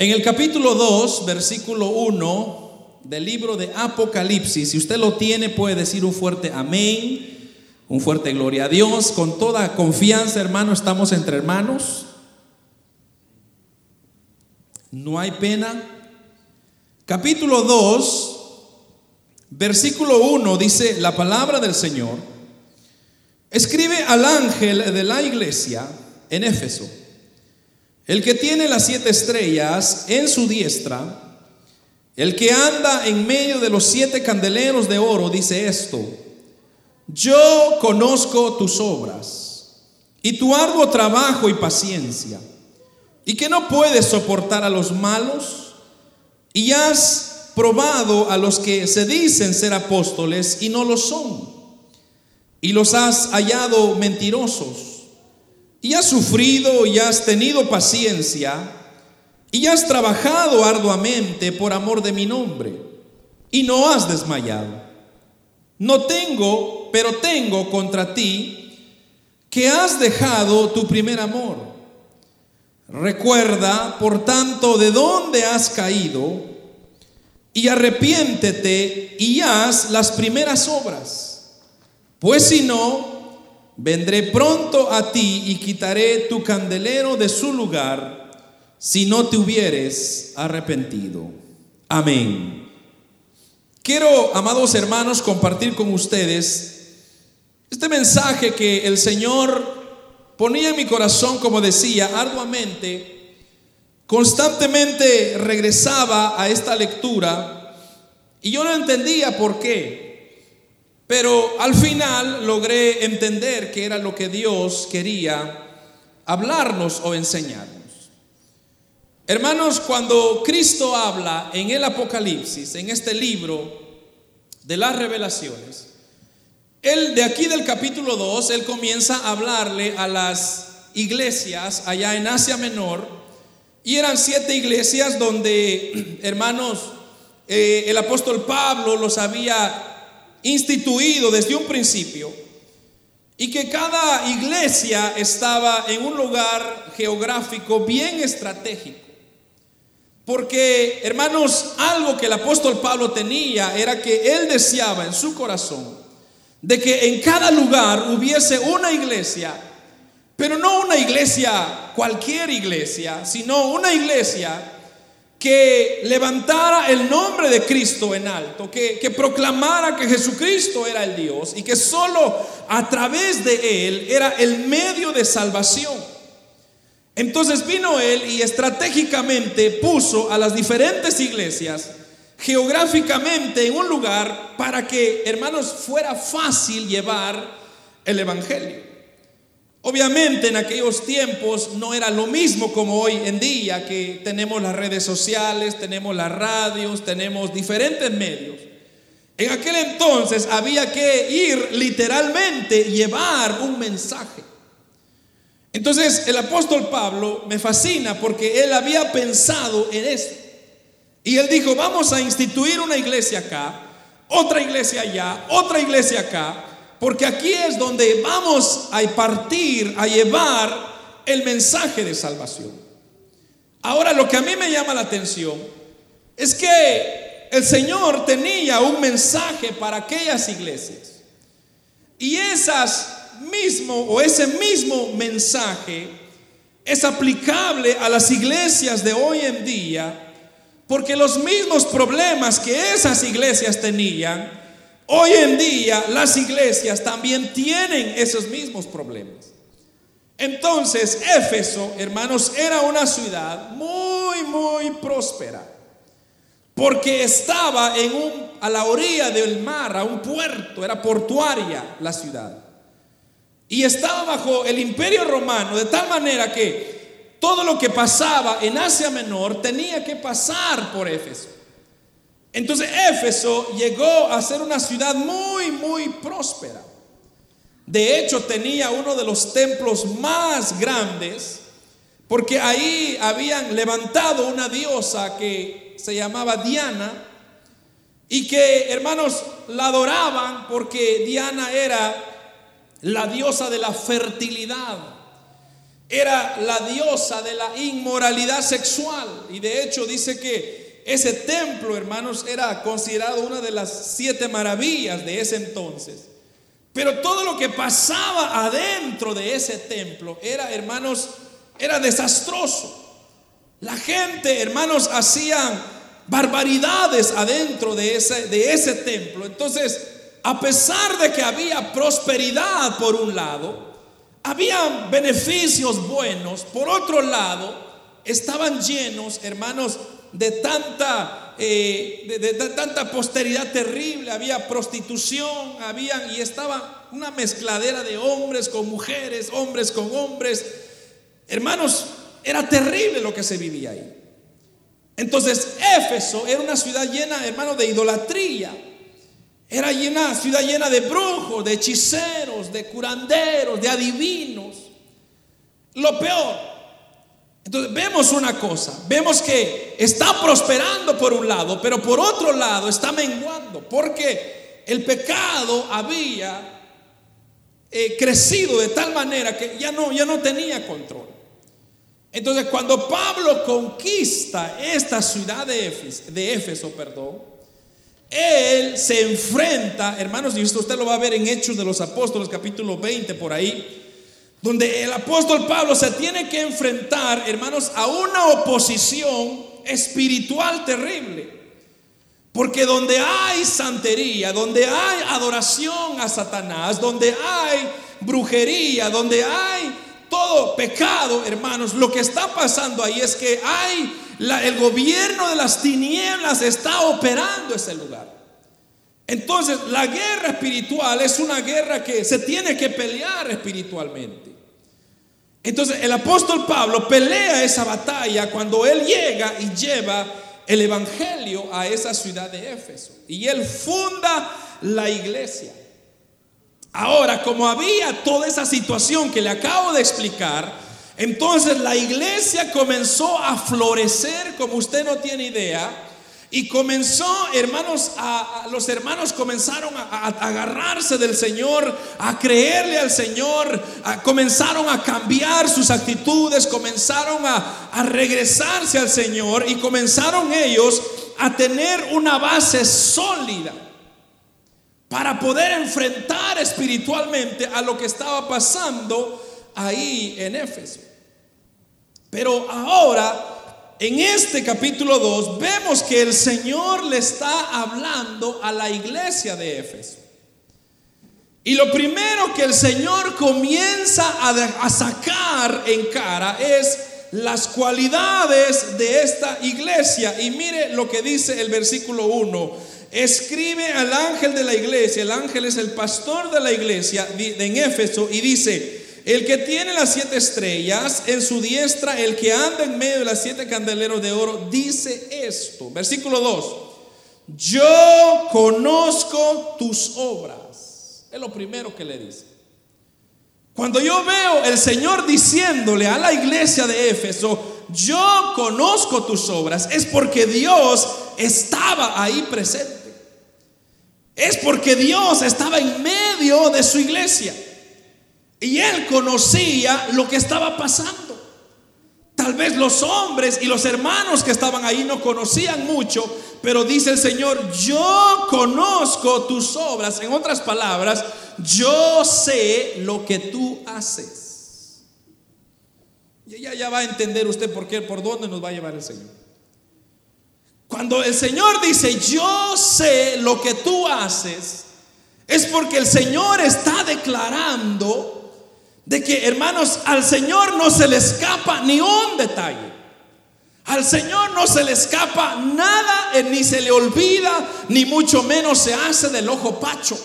En el capítulo 2, versículo 1 del libro de Apocalipsis, si usted lo tiene, puede decir un fuerte amén, un fuerte gloria a Dios. Con toda confianza, hermano, estamos entre hermanos. No hay pena. Capítulo 2, versículo 1 dice la palabra del Señor. Escribe al ángel de la iglesia en Éfeso el que tiene las siete estrellas en su diestra, el que anda en medio de los siete candeleros de oro, dice esto, yo conozco tus obras y tu arduo trabajo y paciencia, y que no puedes soportar a los malos, y has probado a los que se dicen ser apóstoles y no lo son, y los has hallado mentirosos y has sufrido y has tenido paciencia y has trabajado arduamente por amor de mi nombre y no has desmayado. No tengo, pero tengo contra ti que has dejado tu primer amor. Recuerda, por tanto, de dónde has caído y arrepiéntete y haz las primeras obras. Pues si no, vendré pronto a ti y quitaré tu candelero de su lugar si no te hubieres arrepentido. Amén. Quiero, amados hermanos, compartir con ustedes este mensaje que el Señor ponía en mi corazón, como decía, arduamente. Constantemente regresaba a esta lectura y yo no entendía por qué. Pero al final logré entender que era lo que Dios quería hablarnos o enseñarnos. Hermanos, cuando Cristo habla en el Apocalipsis, en este libro de las revelaciones, él de aquí del capítulo 2, él comienza a hablarle a las iglesias allá en Asia Menor, y eran siete iglesias donde, hermanos, eh, el apóstol Pablo los había instituido desde un principio y que cada iglesia estaba en un lugar geográfico bien estratégico. Porque, hermanos, algo que el apóstol Pablo tenía era que él deseaba en su corazón de que en cada lugar hubiese una iglesia, pero no una iglesia, cualquier iglesia, sino una iglesia que levantara el nombre de Cristo en alto, que, que, proclamara que Jesucristo era el Dios y que solo a través de Él era el medio de salvación. Entonces vino Él y estratégicamente puso a las diferentes iglesias geográficamente en un lugar para que, hermanos, fuera fácil llevar el Evangelio. Obviamente en aquellos tiempos no era lo mismo como hoy en día que tenemos las redes sociales, tenemos las radios, tenemos diferentes medios. En aquel entonces había que ir literalmente, llevar un mensaje. Entonces el apóstol Pablo me fascina porque él había pensado en eso. Y él dijo, vamos a instituir una iglesia acá, otra iglesia allá, otra iglesia acá, porque aquí es donde vamos a partir, a llevar el mensaje de salvación. Ahora lo que a mí me llama la atención es que el Señor tenía un mensaje para aquellas iglesias. Y esas mismo o ese mismo mensaje es aplicable a las iglesias de hoy en día porque los mismos problemas que esas iglesias tenían Hoy en día las iglesias también tienen esos mismos problemas. Entonces, Éfeso, hermanos, era una ciudad muy, muy próspera, porque estaba en un, a la orilla del mar, a un puerto, era portuaria la ciudad. Y estaba bajo el imperio romano, de tal manera que todo lo que pasaba en Asia Menor tenía que pasar por Éfeso. Entonces Éfeso llegó a ser una ciudad muy, muy próspera. De hecho, tenía uno de los templos más grandes, porque ahí habían levantado una diosa que se llamaba Diana, y que, hermanos, la adoraban porque Diana era la diosa de la fertilidad. era la diosa de la inmoralidad sexual. Y de hecho dice que ese templo, hermanos, era considerado una de las siete maravillas de ese entonces. Pero todo lo que pasaba adentro de ese templo era, hermanos, era desastroso. La gente, hermanos, hacían barbaridades adentro de ese, de ese templo. Entonces, a pesar de que había prosperidad por un lado, había beneficios buenos, por otro lado, estaban llenos, hermanos, de tanta, eh, de, tanta posteridad terrible, había prostitución, había, y estaba una mezcladera de hombres con mujeres, hombres con hombres. Hermanos, era terrible lo que se vivía ahí. Entonces, Éfeso era una ciudad llena, hermanos, de idolatría. Era llena, ciudad llena de brujos, de hechiceros, de curanderos, de adivinos. Lo peor. Entonces vemos una cosa, vemos que está prosperando por un lado, pero por otro lado está menguando, porque el pecado había eh, crecido de tal manera que ya no, ya no tenía control. Entonces cuando Pablo conquista esta ciudad de Éfeso, de perdón, él se enfrenta, hermanos, y esto usted lo va a ver en Hechos de los Apóstoles, capítulo 20, por ahí, donde el apóstol Pablo se tiene que enfrentar, hermanos, a una oposición espiritual terrible. Porque donde hay santería, donde hay adoración a Satanás, donde hay brujería, donde hay todo pecado, hermanos, lo que está pasando ahí es que hay el gobierno de las tinieblas está operando ese lugar. Entonces, la guerra espiritual es una guerra que se tiene que pelear espiritualmente. Entonces, el apóstol Pablo pelea esa batalla cuando él llega y lleva el evangelio a esa ciudad de Éfeso. Y él funda la iglesia. Ahora, como había toda esa situación que le acabo de explicar, entonces la iglesia comenzó a florecer como usted no tiene idea. Y comenzó, hermanos, a, los hermanos comenzaron a, agarrarse del Señor, a creerle al Señor, comenzaron a cambiar sus actitudes, comenzaron a, a regresarse al Señor y comenzaron ellos a tener una base sólida para poder enfrentar espiritualmente a lo que estaba pasando ahí en Éfeso. Pero ahora, en este capítulo 2, vemos que el Señor le está hablando a la iglesia de Éfeso. Y lo primero que el Señor comienza a, sacar en cara es las cualidades de esta iglesia. Y mire lo que dice el versículo 1. Escribe al ángel de la iglesia, el ángel es el pastor de la iglesia en Éfeso, y dice, el que tiene las siete estrellas en su diestra, el que anda en medio de las siete candeleros de oro, dice esto. Versículo 2. Yo conozco tus obras. Es lo primero que le dice. Cuando yo veo el Señor diciéndole a la iglesia de Éfeso, yo conozco tus obras, es porque Dios estaba ahí presente. Es porque Dios estaba en medio de su iglesia. Y él conocía lo que estaba pasando. Tal vez los hombres y los hermanos que estaban ahí no conocían mucho, pero dice el Señor, yo conozco tus obras. En otras palabras, yo sé lo que tú haces. Y ella ya va a entender usted por qué, por dónde nos va a llevar el Señor. Cuando el Señor dice, yo sé lo que tú haces, es porque el Señor está declarando de que, hermanos, al Señor no se le escapa ni un detalle. Al Señor no se le escapa nada, eh, ni se le olvida, ni mucho menos se hace del ojo pacho.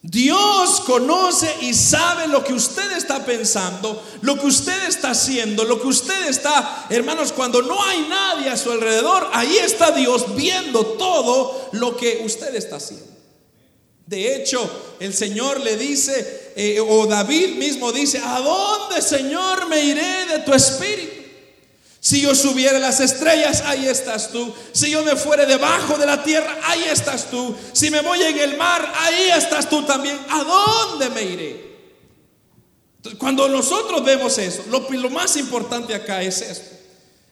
Dios conoce y sabe lo que usted está pensando, lo que usted está haciendo, lo que usted está, hermanos, cuando no hay nadie a su alrededor, ahí está Dios viendo todo lo que usted está haciendo. De hecho, el Señor le dice, eh, o David mismo dice, ¿a dónde, Señor, me iré de tu espíritu? Si yo subiera las estrellas, ahí estás tú. Si yo me fuere debajo de la tierra, ahí estás tú. Si me voy en el mar, ahí estás tú también. ¿A dónde me iré? cuando nosotros vemos eso, lo, lo más importante acá es esto.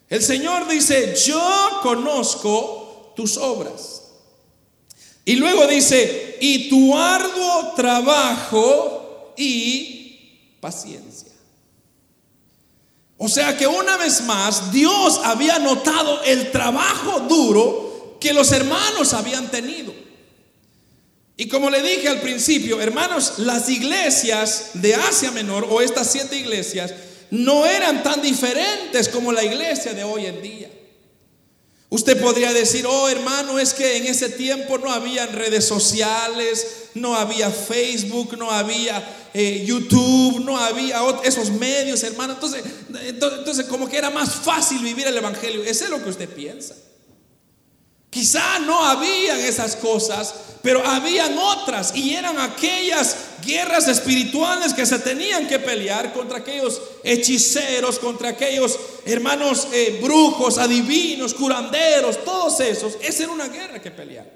El Señor dice, yo conozco tus obras. Y luego dice, y tu arduo trabajo y paciencia. O sea que una vez más Dios había notado el trabajo duro que los hermanos habían tenido. Y como le dije al principio, hermanos, las iglesias de Asia Menor o estas siete iglesias no eran tan diferentes como la iglesia de hoy en día. Usted podría decir, oh hermano, es que en ese tiempo no había redes sociales, no había Facebook, no había eh, YouTube, no había esos medios, hermano. Entonces, entonces, como que era más fácil vivir el Evangelio. Eso es lo que usted piensa. Quizá no habían esas cosas, pero habían otras y eran aquellas guerras espirituales que se tenían que pelear contra aquellos hechiceros, contra aquellos hermanos eh, brujos, adivinos, curanderos, todos esos. Esa era una guerra que pelear.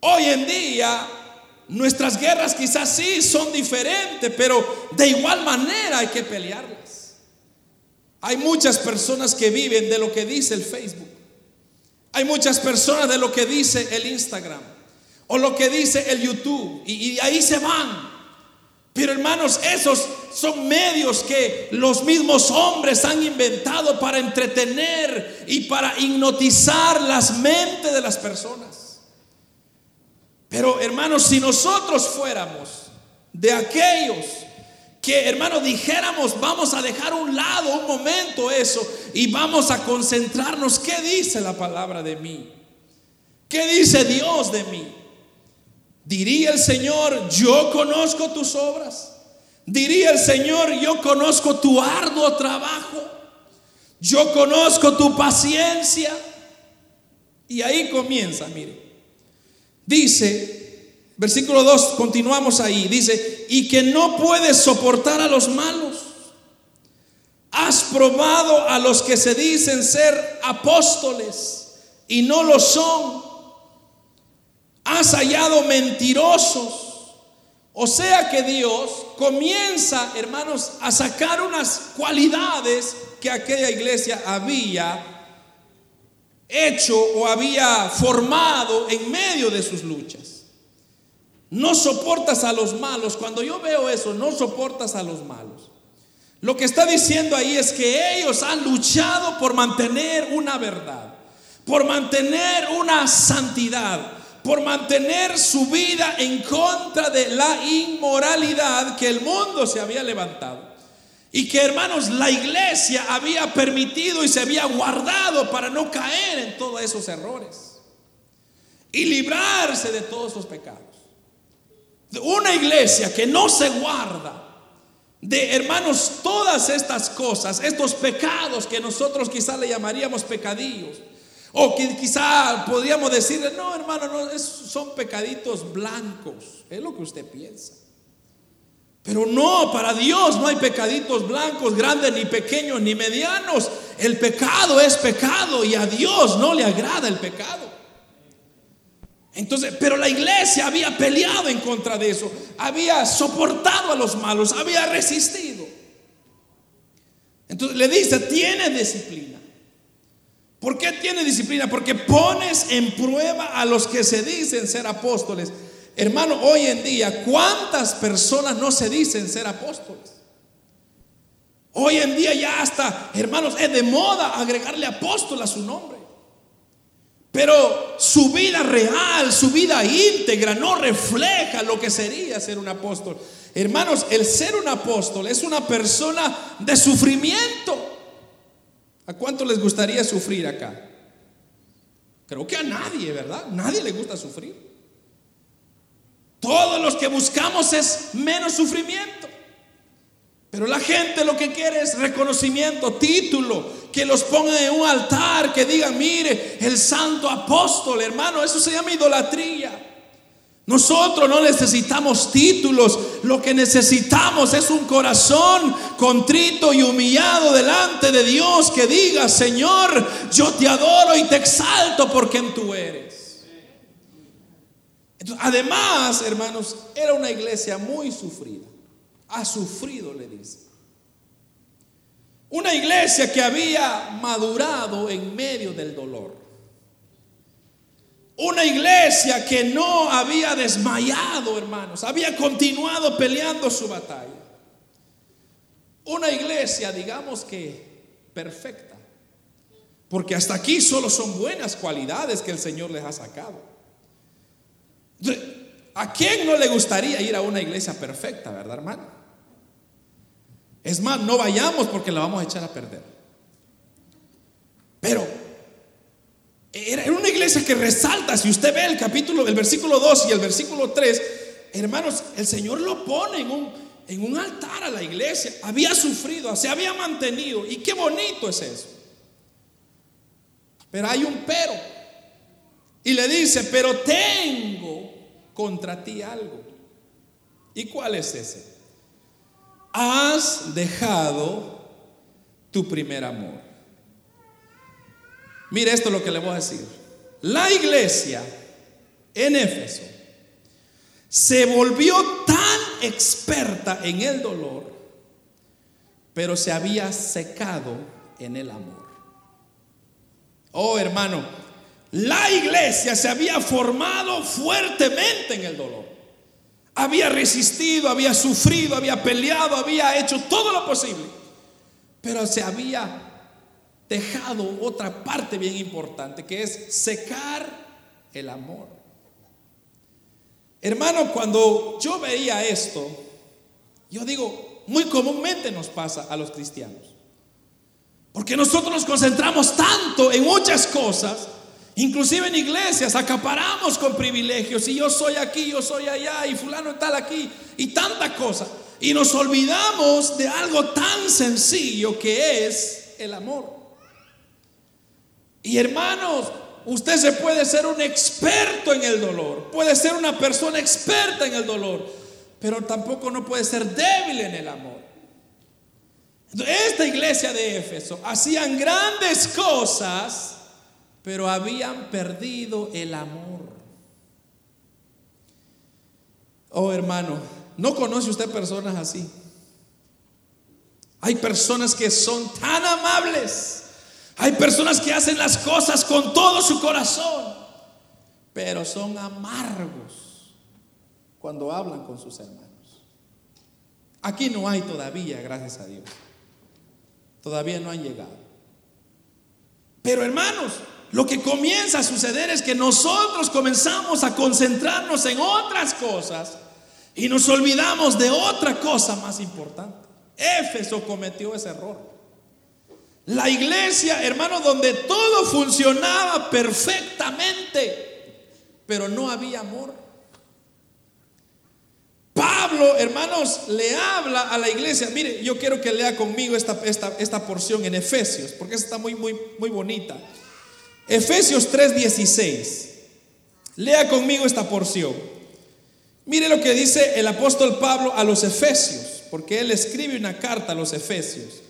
Hoy en día nuestras guerras quizás sí son diferentes, pero de igual manera hay que pelearlas. Hay muchas personas que viven de lo que dice el Facebook. Hay muchas personas de lo que dice el Instagram o lo que dice el YouTube y, ahí se van. Pero hermanos, esos son medios que los mismos hombres han inventado para entretener y para hipnotizar las mentes de las personas. Pero hermanos, si nosotros fuéramos de aquellos que, hermano, dijéramos, vamos a dejar un lado un momento eso y vamos a concentrarnos, ¿qué dice la palabra de mí? ¿Qué dice Dios de mí? Diría el Señor, yo conozco tus obras. Diría el Señor, yo conozco tu arduo trabajo. Yo conozco tu paciencia. Y ahí comienza, mire. Dice, Versículo 2, continuamos ahí. Dice, y que no puedes soportar a los malos. Has probado a los que se dicen ser apóstoles y no lo son. Has hallado mentirosos. O sea que Dios comienza, hermanos, a sacar unas cualidades que aquella iglesia había hecho o había formado en medio de sus luchas. No soportas a los malos. Cuando yo veo eso, no soportas a los malos. Lo que está diciendo ahí es que ellos han luchado por mantener una verdad, por mantener una santidad, por mantener su vida en contra de la inmoralidad que el mundo se había levantado. Y que hermanos, la iglesia había permitido y se había guardado para no caer en todos esos errores y librarse de todos esos pecados. Una iglesia que no se guarda de hermanos todas estas cosas, estos pecados que nosotros quizá le llamaríamos pecadillos. O que quizá podríamos decirle, no hermano, no, son pecaditos blancos. Es lo que usted piensa. Pero no, para Dios no hay pecaditos blancos, grandes, ni pequeños, ni medianos. El pecado es pecado y a Dios no le agrada el pecado. Entonces, pero la iglesia había peleado en contra de eso, había soportado a los malos, había resistido. Entonces le dice, tiene disciplina. ¿Por qué tiene disciplina? Porque pones en prueba a los que se dicen ser apóstoles. Hermano, hoy en día, ¿cuántas personas no se dicen ser apóstoles? Hoy en día ya hasta, hermanos, es de moda agregarle apóstol a su nombre. Pero su vida real, su vida íntegra no refleja lo que sería ser un apóstol. Hermanos, el ser un apóstol es una persona de sufrimiento. ¿A cuánto les gustaría sufrir acá? Creo que a nadie, ¿verdad? Nadie le gusta sufrir. Todos los que buscamos es menos sufrimiento. Pero la gente lo que quiere es reconocimiento, título, que los pongan en un altar, que digan, mire, el santo apóstol, hermano, eso se llama idolatría. Nosotros no necesitamos títulos, lo que necesitamos es un corazón contrito y humillado delante de Dios que diga, Señor, yo te adoro y te exalto por quien tú eres. además, hermanos, era una iglesia muy sufrida. Ha sufrido, le dice. Una iglesia que había madurado en medio del dolor. Una iglesia que no había desmayado, hermanos, había continuado peleando su batalla. Una iglesia, digamos que perfecta, porque hasta aquí solo son buenas cualidades que el Señor les ha sacado. ¿A quién no le gustaría ir a una iglesia perfecta, verdad, hermano? Es más, no vayamos porque la vamos a echar a perder. Pero era una iglesia que resalta, si usted ve el capítulo, el versículo 2 y el versículo 3, hermanos, el Señor lo pone en un, en un altar a la iglesia. Había sufrido, se había mantenido. Y qué bonito es eso. Pero hay un pero. Y le dice, pero tengo contra ti algo. ¿Y cuál es ese? Dejado tu primer amor. Mire esto lo que le voy a decir. La iglesia en Éfeso se volvió tan experta en el dolor, pero se había secado en el amor. Oh hermano, la iglesia se había formado fuertemente en el dolor. Había resistido, había sufrido, había peleado, había hecho todo lo posible. Pero se había dejado otra parte bien importante, que es secar el amor. Hermano, cuando yo veía esto, yo digo, muy comúnmente nos pasa a los cristianos. Porque nosotros nos concentramos tanto en muchas cosas, inclusive en iglesias, acaparamos con privilegios, y yo soy aquí, yo soy allá, y fulano tal aquí, y tanta cosa. Y nos olvidamos de algo tan sencillo que es el amor. Y hermanos, usted se puede ser un experto en el dolor, puede ser una persona experta en el dolor, pero tampoco no puede ser débil en el amor. Esta iglesia de Éfeso hacían grandes cosas, pero habían perdido el amor. Oh hermano, ¿no conoce usted personas así? Hay personas que son tan amables hay personas que hacen las cosas con todo su corazón, pero son amargos cuando hablan con sus hermanos. Aquí no hay todavía, gracias a Dios. Todavía no han llegado. Pero hermanos, lo que comienza a suceder es que nosotros comenzamos a concentrarnos en otras cosas y nos olvidamos de otra cosa más importante. Éfeso cometió ese error. La iglesia, hermano, donde todo funcionaba perfectamente, pero no había amor. Pablo, hermanos, le habla a la iglesia. Mire, yo quiero que lea conmigo esta, esta, esta porción en Efesios, porque está muy, muy, muy bonita. Efesios 3:16. Lea conmigo esta porción. Mire lo que dice el apóstol Pablo a los Efesios, porque él escribe una carta a los Efesios.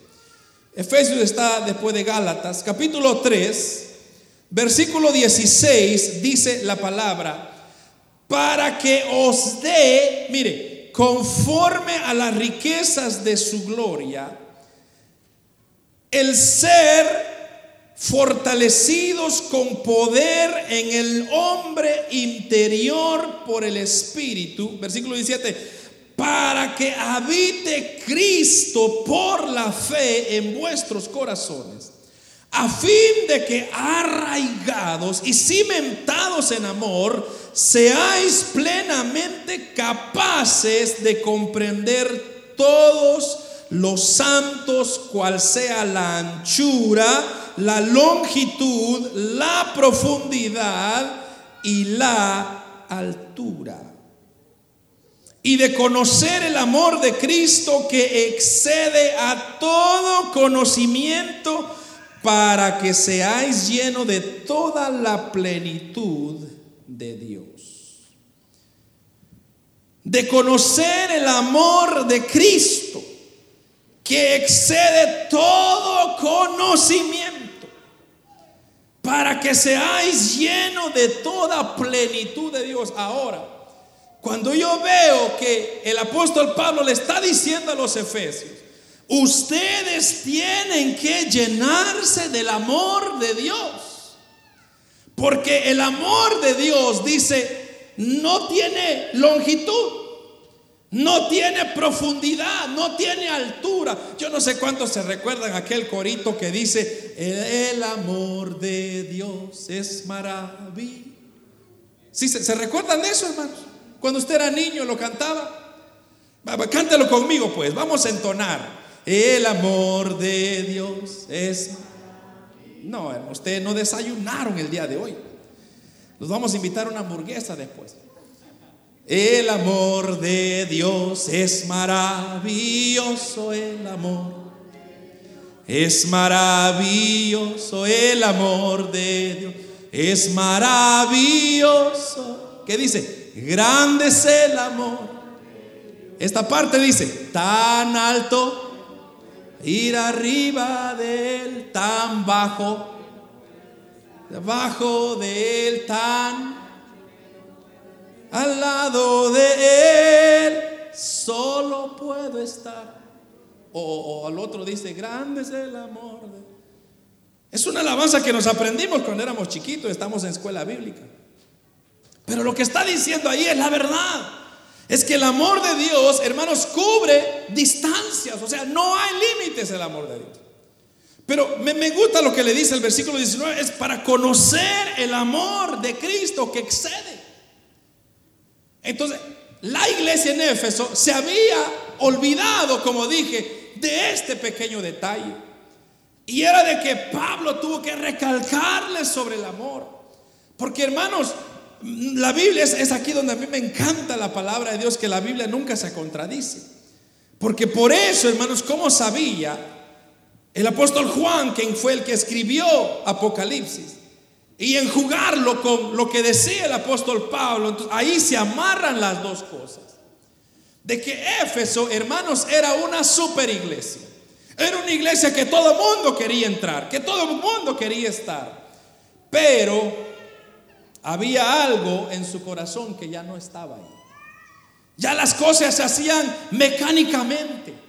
Efesios está después de Gálatas, capítulo 3, versículo 16, dice la palabra, para que os dé, mire, conforme a las riquezas de su gloria, el ser fortalecidos con poder en el hombre interior por el Espíritu. Versículo 17 para que habite Cristo por la fe en vuestros corazones, a fin de que arraigados y cimentados en amor, seáis plenamente capaces de comprender todos los santos, cual sea la anchura, la longitud, la profundidad y la altura y de conocer el amor de Cristo que excede a todo conocimiento para que seáis llenos de toda la plenitud de Dios. De conocer el amor de Cristo que excede todo conocimiento para que seáis llenos de toda plenitud de Dios. Ahora, Cuando yo veo que el apóstol Pablo le está diciendo a los efesios, ustedes tienen que llenarse del amor de Dios. Porque el amor de Dios dice, no tiene longitud, no tiene profundidad, no tiene altura. Yo no sé cuántos se recuerdan aquel corito que dice, el, amor de Dios es maravilloso. ¿Sí, se, ¿Se recuerdan de eso, hermanos? Cuando usted era niño lo cantaba. Cántelo conmigo, pues. Vamos a entonar. El amor de Dios es. No, usted no desayunaron el día de hoy. Los vamos a invitar a una hamburguesa después. El amor de Dios es maravilloso, el amor. Es maravilloso el amor de Dios. Es maravilloso. ¿Qué dice? grande es el amor. Esta parte dice, tan alto, ir arriba de él, tan bajo, debajo de él, tan al lado de él, solo puedo estar. O, al otro dice, grande es el amor. Es una alabanza que nos aprendimos cuando éramos chiquitos, estamos en escuela bíblica. Pero lo que está diciendo ahí es la verdad. Es que el amor de Dios, hermanos, cubre distancias. O sea, no hay límites el amor de Dios. Pero me, gusta lo que le dice el versículo 19, es para conocer el amor de Cristo que excede. Entonces, la iglesia en Éfeso se había olvidado, como dije, de este pequeño detalle. Y era de que Pablo tuvo que recalcarle sobre el amor. Porque hermanos, la Biblia es, aquí donde a mí me encanta la palabra de Dios, que la Biblia nunca se contradice. Porque por eso, hermanos, como sabía el apóstol Juan, quien fue el que escribió Apocalipsis, y enjugarlo con lo que decía el apóstol Pablo, ahí se amarran las dos cosas. De que Éfeso, hermanos, era una super iglesia. Era una iglesia que todo el mundo quería entrar, que todo el mundo quería estar. Pero había algo en su corazón que ya no estaba ahí. Ya las cosas se hacían mecánicamente.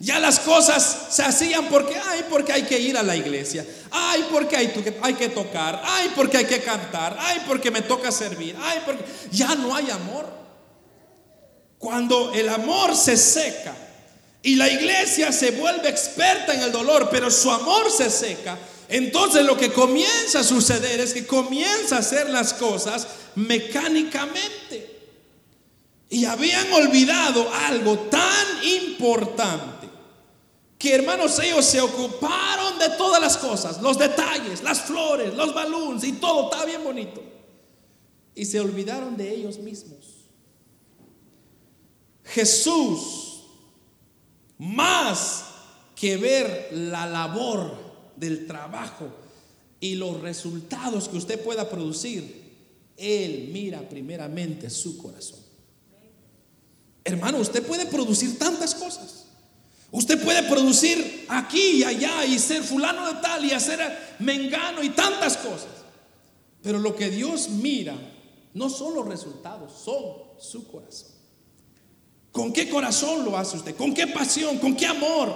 Ya las cosas se hacían porque, ay, porque hay que ir a la iglesia. Ay, porque hay, hay que tocar. Ay, porque hay que cantar. Ay, porque me toca servir. Ay, porque ya no hay amor. Cuando el amor se seca y la iglesia se vuelve experta en el dolor, pero su amor se seca, entonces lo que comienza a suceder es que comienza a hacer las cosas mecánicamente. Y habían olvidado algo tan importante que hermanos ellos se ocuparon de todas las cosas, los detalles, las flores, los balones y todo, está bien bonito. Y se olvidaron de ellos mismos. Jesús, más que ver la labor del trabajo y los resultados que usted pueda producir, Él mira primeramente su corazón. Hermano, usted puede producir tantas cosas. Usted puede producir aquí y allá y ser fulano de tal y hacer mengano y tantas cosas. Pero lo que Dios mira no son los resultados, son su corazón. ¿Con qué corazón lo hace usted? ¿Con qué pasión? ¿Con qué amor?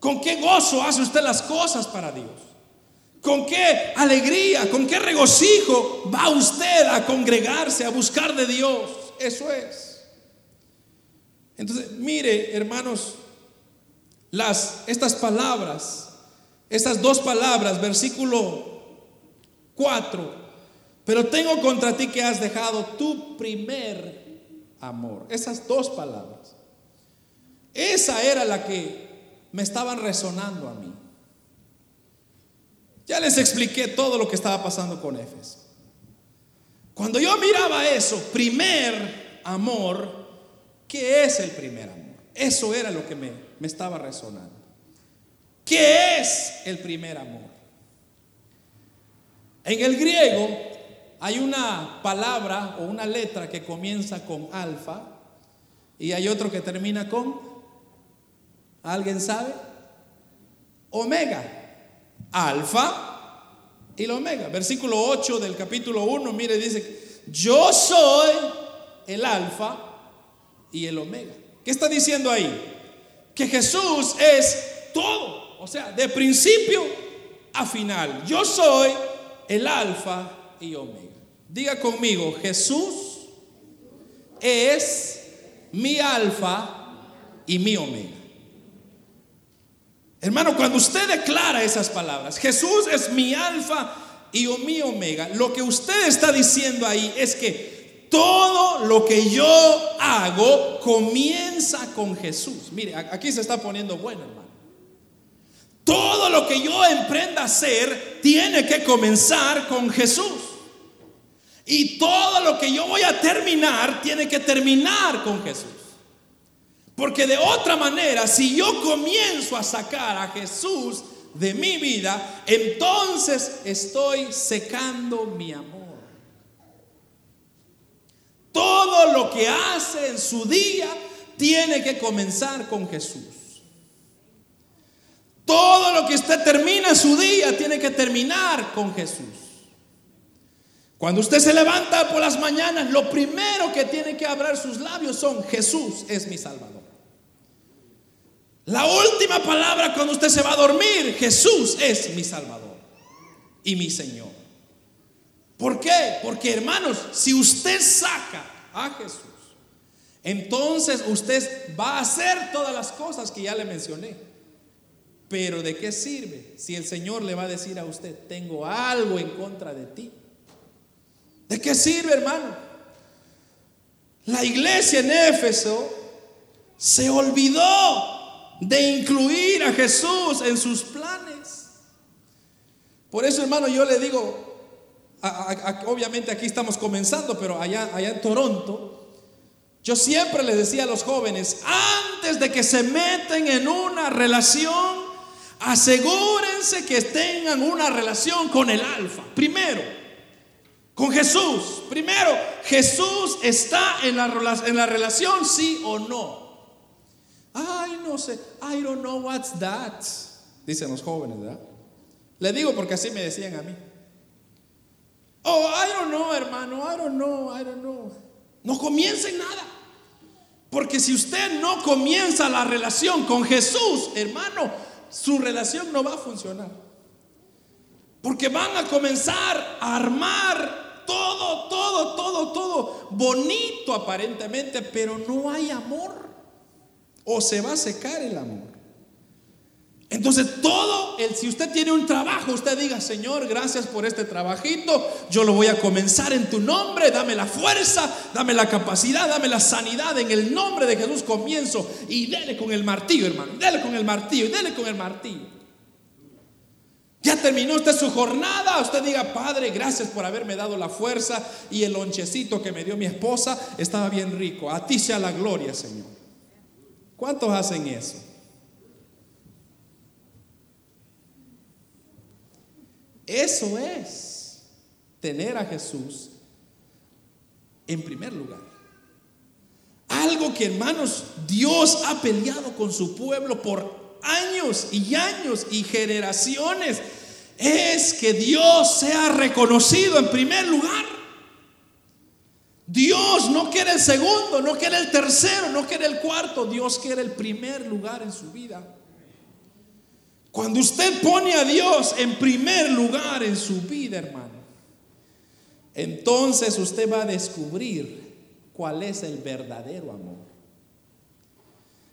¿Con qué gozo hace usted las cosas para Dios? ¿Con qué alegría, con qué regocijo va usted a congregarse, a buscar de Dios? Eso es. Entonces, mire, hermanos, las estas palabras, estas dos palabras, versículo 4, pero tengo contra ti que has dejado tu primer amor. Esas dos palabras. Esa era la que me estaban resonando a mí. Ya les expliqué todo lo que estaba pasando con Éfeso. Cuando yo miraba eso, primer amor, ¿qué es el primer amor? Eso era lo que me, me estaba resonando. ¿Qué es el primer amor? En el griego hay una palabra o una letra que comienza con alfa y hay otro que termina con ¿Alguien sabe? Omega, alfa y la omega. Versículo 8 del capítulo 1, mire, dice, yo soy el alfa y el omega. ¿Qué está diciendo ahí? Que Jesús es todo, o sea, de principio a final. Yo soy el alfa y omega. Diga conmigo, Jesús es mi alfa y mi omega. Hermano, cuando usted declara esas palabras, Jesús es mi alfa y mi omega, lo que usted está diciendo ahí es que todo lo que yo hago comienza con Jesús. Mire, aquí se está poniendo bueno, hermano. Todo lo que yo emprenda a hacer tiene que comenzar con Jesús. Y todo lo que yo voy a terminar tiene que terminar con Jesús. Porque de otra manera, si yo comienzo a sacar a Jesús de mi vida, entonces estoy secando mi amor. Todo lo que hace en su día tiene que comenzar con Jesús. Todo lo que usted termina su día tiene que terminar con Jesús. Cuando usted se levanta por las mañanas, lo primero que tiene que abrir sus labios son Jesús es mi Salvador. La última palabra cuando usted se va a dormir, Jesús es mi Salvador y mi Señor. ¿Por qué? Porque hermanos, si usted saca a Jesús, entonces usted va a hacer todas las cosas que ya le mencioné. Pero ¿de qué sirve si el Señor le va a decir a usted, tengo algo en contra de ti? ¿De qué sirve, hermano? La iglesia en Éfeso se olvidó de incluir a Jesús en sus planes. Por eso, hermano, yo le digo, obviamente aquí estamos comenzando, pero allá, allá en Toronto, yo siempre les decía a los jóvenes, antes de que se meten en una relación, asegúrense que tengan una relación con el alfa. Primero, con Jesús. Primero, Jesús está en la, en la relación, sí o no. Ay, no sé, I don't know what's that, dicen los jóvenes, ¿verdad? Le digo porque así me decían a mí. Oh, I don't know, hermano, I don't know, I don't know. No comiencen nada. Porque si usted no comienza la relación con Jesús, hermano, su relación no va a funcionar. Porque van a comenzar a armar todo, todo, todo, todo bonito aparentemente, pero no hay amor o se va a secar el amor. Entonces todo, el, si usted tiene un trabajo, usted diga, Señor, gracias por este trabajito, yo lo voy a comenzar en tu nombre, dame la fuerza, dame la capacidad, dame la sanidad, en el nombre de Jesús comienzo y dele con el martillo, hermano, dele con el martillo, dele con el martillo. Ya terminó usted su jornada, usted diga, Padre, gracias por haberme dado la fuerza y el lonchecito que me dio mi esposa estaba bien rico, a ti sea la gloria, Señor. ¿Cuántos hacen eso? Eso es tener a Jesús en primer lugar. Algo que hermanos, Dios ha peleado con su pueblo por años y años y generaciones. Es que Dios sea reconocido en primer lugar. Dios no quiere el segundo, no quiere el tercero, no quiere el cuarto. Dios quiere el primer lugar en su vida. Cuando usted pone a Dios en primer lugar en su vida, hermano, entonces usted va a descubrir cuál es el verdadero amor.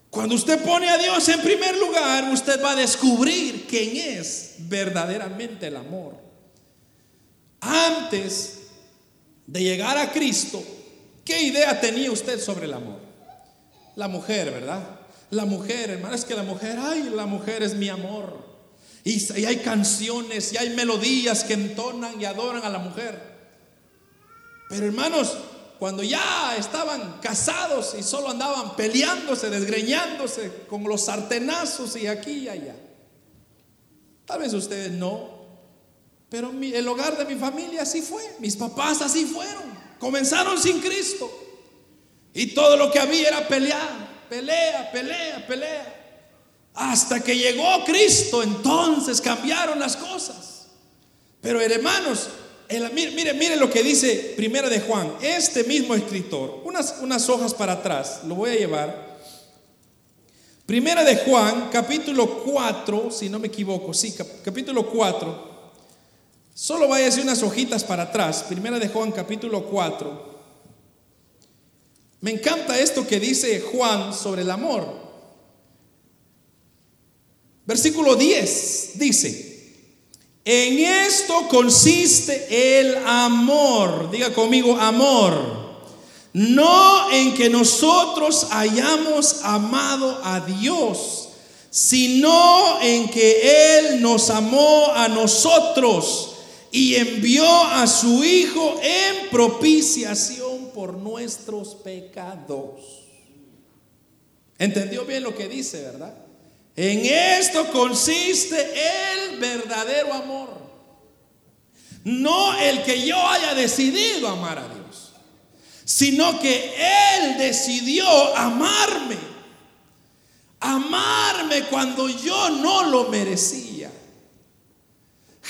Cuando usted pone a Dios en primer lugar, usted va a descubrir quién es verdaderamente el amor. Antes de llegar a Cristo, ¿qué idea tenía usted sobre el amor? La mujer, ¿verdad? La mujer, hermano, es que la mujer, ay, la mujer es mi amor. Y, hay canciones y hay melodías que entonan y adoran a la mujer. Pero hermanos, cuando ya estaban casados y solo andaban peleándose, desgreñándose con los sartenazos y aquí y allá. Tal vez ustedes no, pero el hogar de mi familia así fue. Mis papás así fueron. Comenzaron sin Cristo. Y todo lo que había era pelear, pelea, pelea, pelea. Hasta que llegó Cristo, entonces cambiaron las cosas. Pero hermanos, mire, mire lo que dice Primera de Juan, este mismo escritor, unas, unas hojas para atrás, lo voy a llevar. Primera de Juan, capítulo 4, si no me equivoco, sí, capítulo 4. Solo decir unas hojitas para atrás. Primera de Juan, capítulo 4. Me encanta esto que dice Juan sobre el amor. Versículo 10 dice, en esto consiste el amor. Diga conmigo, amor. No en que nosotros hayamos amado a Dios, sino en que Él nos amó a nosotros y envió a su Hijo en propiciación por nuestros pecados. ¿Entendió bien lo que dice, verdad? En esto consiste el verdadero amor. No el que yo haya decidido amar a Dios, sino que Él decidió amarme. Amarme cuando yo no lo merecía.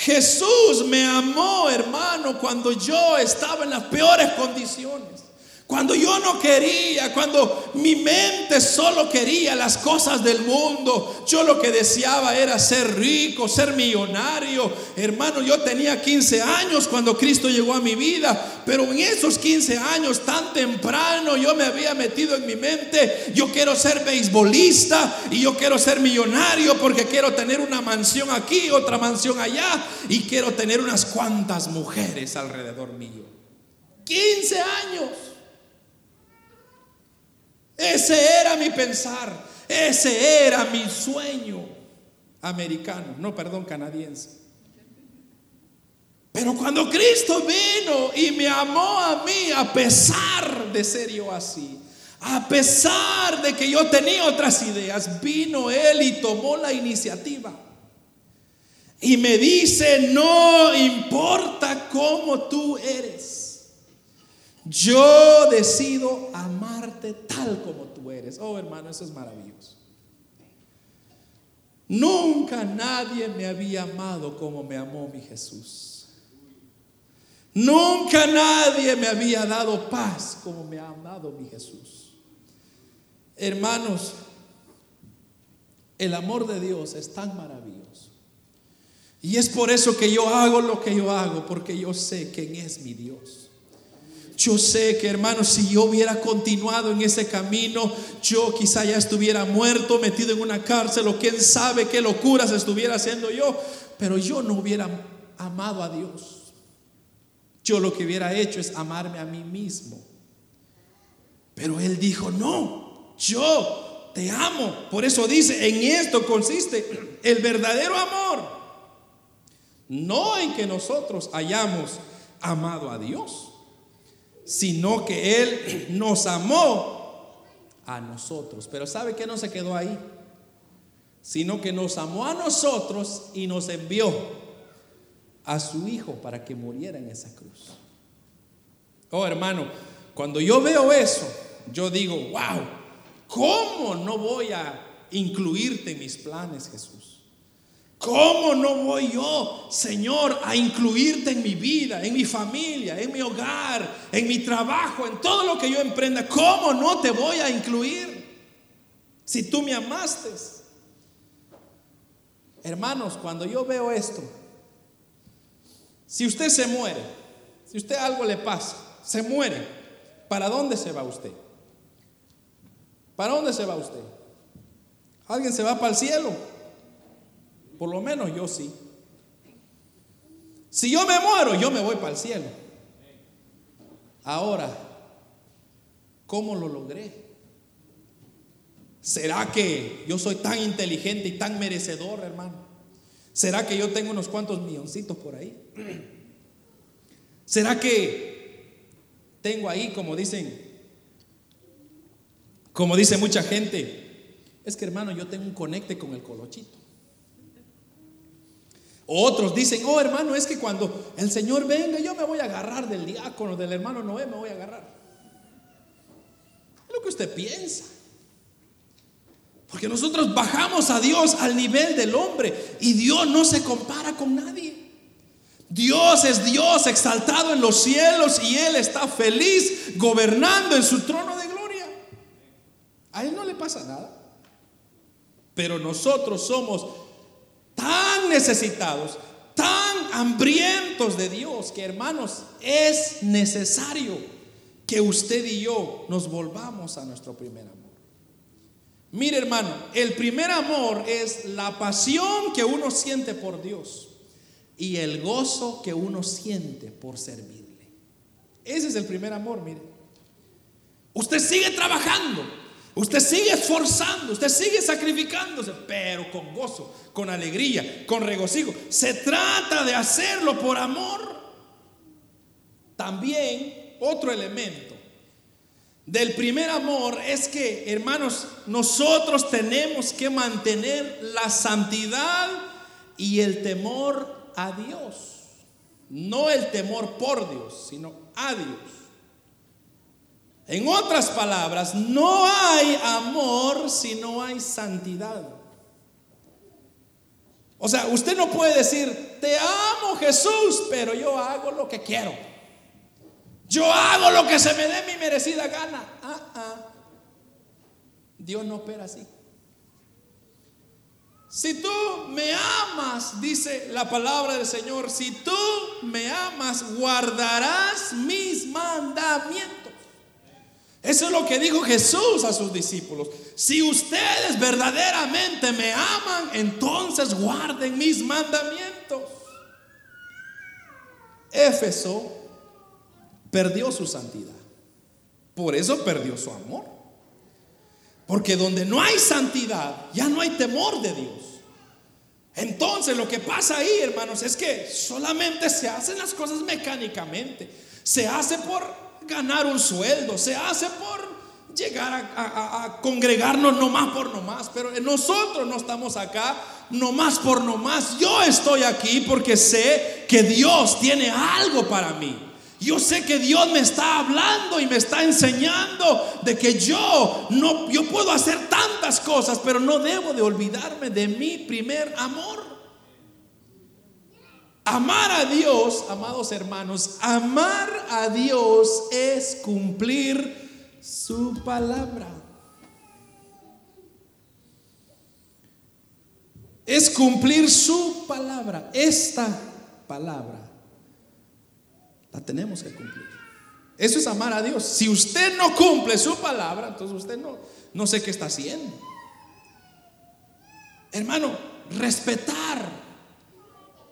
Jesús me amó, hermano, cuando yo estaba en las peores condiciones. Cuando yo no quería, cuando mi mente solo quería las cosas del mundo, yo lo que deseaba era ser rico, ser millonario. Hermano, yo tenía 15 años cuando Cristo llegó a mi vida, pero en esos 15 años tan temprano yo me había metido en mi mente, yo quiero ser beisbolista y yo quiero ser millonario porque quiero tener una mansión aquí, otra mansión allá y quiero tener unas cuantas mujeres alrededor mío. 15 años. Ese era mi pensar, ese era mi sueño americano, no, perdón, canadiense. Pero cuando Cristo vino y me amó a mí, a pesar de ser yo así, a pesar de que yo tenía otras ideas, vino Él y tomó la iniciativa. Y me dice, no importa cómo tú eres. Yo decido tal como tú eres. Oh hermano, eso es maravilloso. Nunca nadie me había amado como me amó mi Jesús. Nunca nadie me había dado paz como me ha dado mi Jesús. Hermanos, el amor de Dios es tan maravilloso. Y es por eso que yo hago lo que yo hago, porque yo sé quién es mi Dios. Yo sé que hermanos, si yo hubiera continuado en ese camino, yo quizá ya estuviera muerto, metido en una cárcel o quién sabe qué locuras estuviera haciendo yo, pero yo no hubiera amado a Dios. Yo lo que hubiera hecho es amarme a mí mismo. Pero Él dijo, no, yo te amo. Por eso dice, en esto consiste el verdadero amor. No en que nosotros hayamos amado a Dios sino que Él nos amó a nosotros. Pero ¿sabe que no se quedó ahí? Sino que nos amó a nosotros y nos envió a su Hijo para que muriera en esa cruz. Oh hermano, cuando yo veo eso, yo digo, wow, ¿cómo no voy a incluirte en mis planes, Jesús? ¿Cómo no voy yo, Señor, a incluirte en mi vida, en mi familia, en mi hogar, en mi trabajo, en todo lo que yo emprenda? ¿Cómo no te voy a incluir si tú me amaste? Hermanos, cuando yo veo esto, si usted se muere, si usted algo le pasa, se muere, ¿para dónde se va usted? ¿Para dónde se va usted? ¿Alguien se va para el cielo? Por lo menos yo sí. Si yo me muero, yo me voy para el cielo. Ahora, ¿cómo lo logré? ¿Será que yo soy tan inteligente y tan merecedor, hermano? ¿Será que yo tengo unos cuantos milloncitos por ahí? ¿Será que tengo ahí, como dicen, como dice mucha gente, es que hermano, yo tengo un conecte con el colochito? Otros dicen, oh hermano, es que cuando el Señor venga, yo me voy a agarrar del diácono, del hermano Noé, me voy a agarrar. Es lo que usted piensa. Porque nosotros bajamos a Dios al nivel del hombre y Dios no se compara con nadie. Dios es Dios exaltado en los cielos y Él está feliz gobernando en su trono de gloria. A Él no le pasa nada. Pero nosotros somos tan necesitados, tan hambrientos de Dios, que hermanos, es necesario que usted y yo nos volvamos a nuestro primer amor. Mire hermano, el primer amor es la pasión que uno siente por Dios y el gozo que uno siente por servirle. Ese es el primer amor, mire. Usted sigue trabajando, usted sigue esforzando, usted sigue sacrificándose, pero con gozo, con alegría, con regocijo. Se trata de hacerlo por amor. También otro elemento del primer amor es que, hermanos, nosotros tenemos que mantener la santidad y el temor a Dios. No el temor por Dios, sino a Dios. En otras palabras, no hay amor si no hay santidad. O sea, usted no puede decir, te amo Jesús, pero yo hago lo que quiero. Yo hago lo que se me dé mi merecida gana. Ah, ah. Dios no opera así. Si tú me amas, dice la palabra del Señor, si tú me amas, guardarás mis mandamientos. Eso es lo que dijo Jesús a sus discípulos. Si ustedes verdaderamente me aman, entonces guarden mis mandamientos. Éfeso perdió su santidad. Por eso perdió su amor. Porque donde no hay santidad, ya no hay temor de Dios. Entonces lo que pasa ahí, hermanos, es que solamente se hacen las cosas mecánicamente. Se hace por ganar un sueldo, se hace por llegar a, congregarnos no más por no más. Pero nosotros no estamos acá no más por no más. Yo estoy aquí porque sé que Dios tiene algo para mí. Yo sé que Dios me está hablando y me está enseñando de que yo no yo puedo hacer tantas cosas, pero no debo de olvidarme de mi primer amor. Amar a Dios, amados hermanos, amar a Dios es cumplir su palabra. Es cumplir su palabra, esta palabra la tenemos que cumplir. Eso es amar a Dios. Si usted no cumple su palabra, entonces usted no, no sé qué está haciendo. Hermano, respetar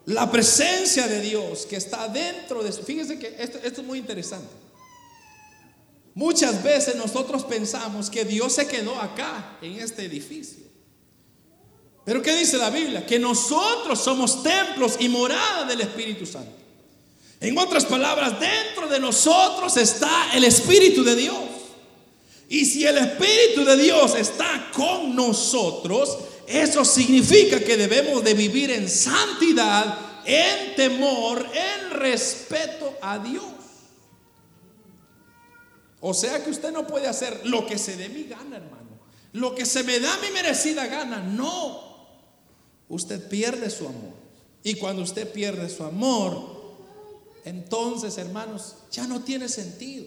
la presencia de Dios que está dentro de su... Fíjese que esto, esto es muy interesante. Muchas veces nosotros pensamos que Dios se quedó acá, en este edificio. Pero ¿qué dice la Biblia? Que nosotros somos templos y morada del Espíritu Santo. En otras palabras, dentro de nosotros está el Espíritu de Dios. Y si el Espíritu de Dios está con nosotros, eso significa que debemos de vivir en santidad, en temor, en respeto a Dios. O sea que usted no puede hacer lo que se dé mi gana, hermano. Lo que se me da mi merecida gana. No. Usted pierde su amor. Y cuando usted pierde su amor, entonces, hermanos, ya no tiene sentido.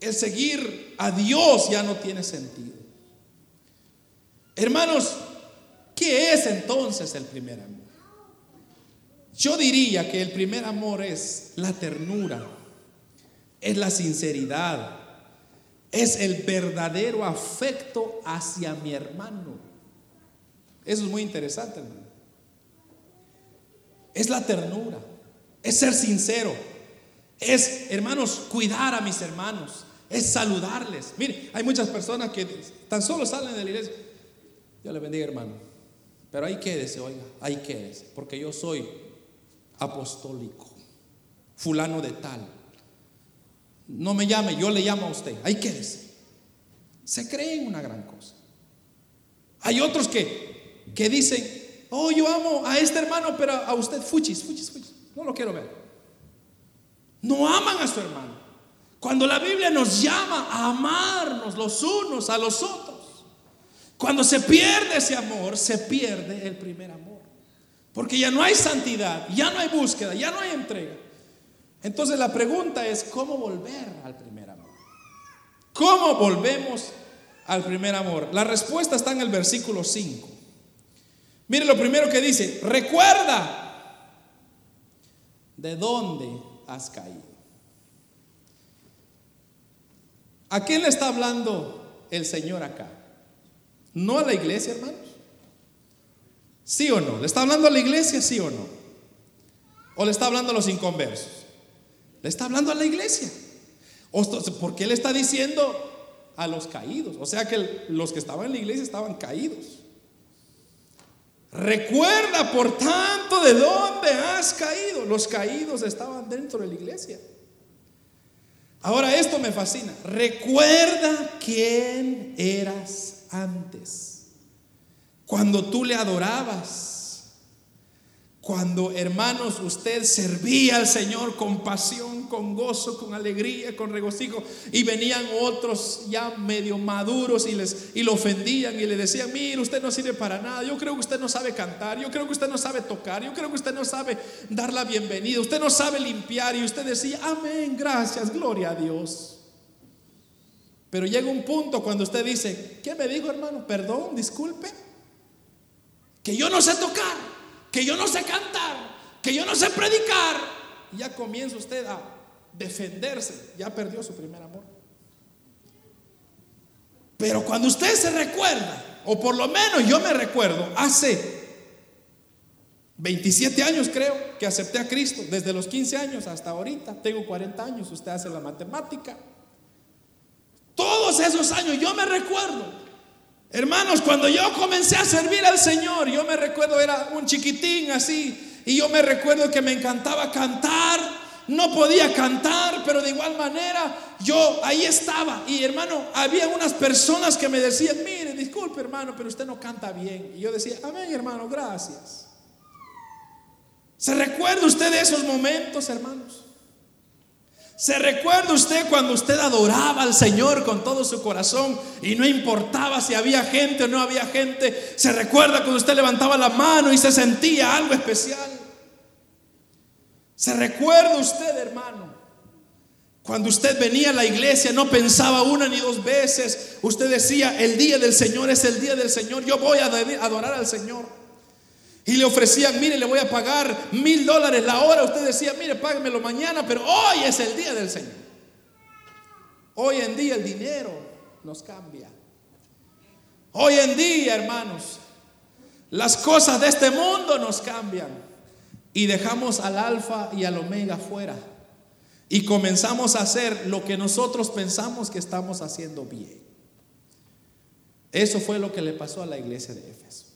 El seguir a Dios ya no tiene sentido. Hermanos, ¿qué es entonces el primer amor? Yo diría que el primer amor es la ternura, es la sinceridad, es el verdadero afecto hacia mi hermano. Eso es muy interesante, hermano. Es la ternura es ser sincero, es, hermanos, cuidar a mis hermanos, es saludarles. Mire, hay muchas personas que tan solo salen de la iglesia. Dios le bendiga, hermano. Pero ahí quédese, oiga, ahí quédese, porque yo soy apostólico, fulano de tal. No me llame, yo le llamo a usted, ahí quédese. Se creen una gran cosa. Hay otros que, que dicen, oh, yo amo a este hermano, pero a usted, fuchis, fuchis, fuchis. No lo quiero ver. No aman a su hermano. Cuando la Biblia nos llama a amarnos los unos a los otros, cuando se pierde ese amor, se pierde el primer amor. Porque ya no hay santidad, ya no hay búsqueda, ya no hay entrega. Entonces la pregunta es, ¿cómo volver al primer amor? ¿Cómo volvemos al primer amor? La respuesta está en el versículo 5. Mire lo primero que dice, recuerda de dónde has caído. ¿A quién le está hablando el Señor acá? ¿No a la iglesia, hermanos? ¿Sí o no? ¿Le está hablando a la iglesia, sí o no? ¿O le está hablando a los inconversos? Le está hablando a la iglesia. ¿Por qué le está diciendo a los caídos? O sea que los que estaban en la iglesia estaban caídos. Recuerda, por tanto, de dónde has caído. Los caídos estaban dentro de la iglesia. Ahora esto me fascina. Recuerda quién eras antes. Cuando tú le adorabas. Cuando, hermanos, usted servía al Señor con pasión, con gozo, con alegría, con regocijo, y venían otros ya medio maduros y, les, y lo ofendían y le decían, mire, usted no sirve para nada, yo creo que usted no sabe cantar, yo creo que usted no sabe tocar, yo creo que usted no sabe dar la bienvenida, usted no sabe limpiar, y usted decía, amén, gracias, gloria a Dios. Pero llega un punto cuando usted dice, ¿qué me dijo hermano? Perdón, disculpe, que yo no sé tocar que yo no sé cantar, que yo no sé predicar, ya comienza usted a defenderse, ya perdió su primer amor. Pero cuando usted se recuerda, o por lo menos yo me recuerdo, hace 27 años creo que acepté a Cristo, desde los 15 años hasta ahorita, tengo 40 años, usted hace la matemática. Todos esos años yo me recuerdo Hermanos, cuando yo comencé a servir al Señor, yo me recuerdo, era un chiquitín así, y yo me recuerdo que me encantaba cantar, no podía cantar, pero de igual manera yo ahí estaba. Y hermano, había unas personas que me decían, mire, disculpe hermano, pero usted no canta bien. Y yo decía, amén hermano, gracias. ¿Se recuerda usted de esos momentos, hermanos? ¿Se recuerda usted cuando usted adoraba al Señor con todo su corazón y no importaba si había gente o no había gente? ¿Se recuerda cuando usted levantaba la mano y se sentía algo especial? ¿Se recuerda usted, hermano? Cuando usted venía a la iglesia no pensaba una ni dos veces. Usted decía, el día del Señor es el día del Señor. Yo voy a adorar al Señor. Y le ofrecían, mire, le voy a pagar mil dólares la hora. Usted decía, mire, páguemelo mañana, pero hoy es el día del Señor. Hoy en día el dinero nos cambia. Hoy en día, hermanos, las cosas de este mundo nos cambian. Y dejamos al alfa y al omega fuera. Y comenzamos a hacer lo que nosotros pensamos que estamos haciendo bien. Eso fue lo que le pasó a la iglesia de Éfeso.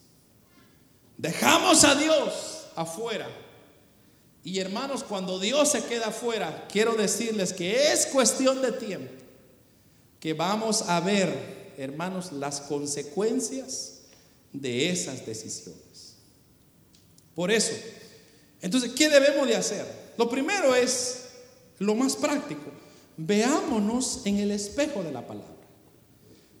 Dejamos a Dios afuera. Y hermanos, cuando Dios se queda afuera, quiero decirles que es cuestión de tiempo que vamos a ver, hermanos, las consecuencias de esas decisiones. Por eso, entonces, ¿qué debemos de hacer? Lo primero es lo más práctico. Veámonos en el espejo de la palabra.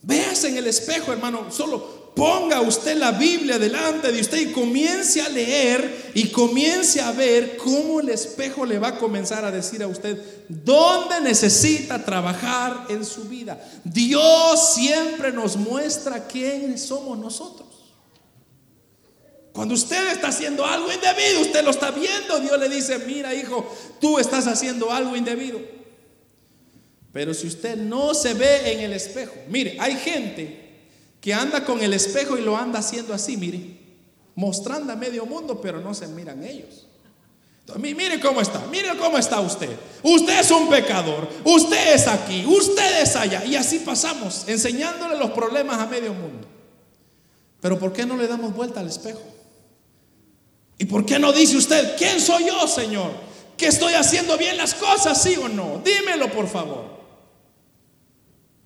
Véase en el espejo, hermano. Solo ponga usted la Biblia delante de usted y comience a leer y comience a ver cómo el espejo le va a comenzar a decir a usted dónde necesita trabajar en su vida. Dios siempre nos muestra quiénes somos nosotros. Cuando usted está haciendo algo indebido, usted lo está viendo, Dios le dice, mira hijo, tú estás haciendo algo indebido. Pero si usted no se ve en el espejo, mire, hay gente que anda con el espejo y lo anda haciendo así, mire, mostrando a medio mundo, pero no se miran ellos. mire cómo está, mire cómo está usted. Usted es un pecador, usted es aquí, usted es allá. Y así pasamos, enseñándole los problemas a medio mundo. Pero ¿por qué no le damos vuelta al espejo? ¿Y por qué no dice usted, ¿quién soy yo, Señor? ¿Que estoy haciendo bien las cosas, sí o no? Dímelo, por favor.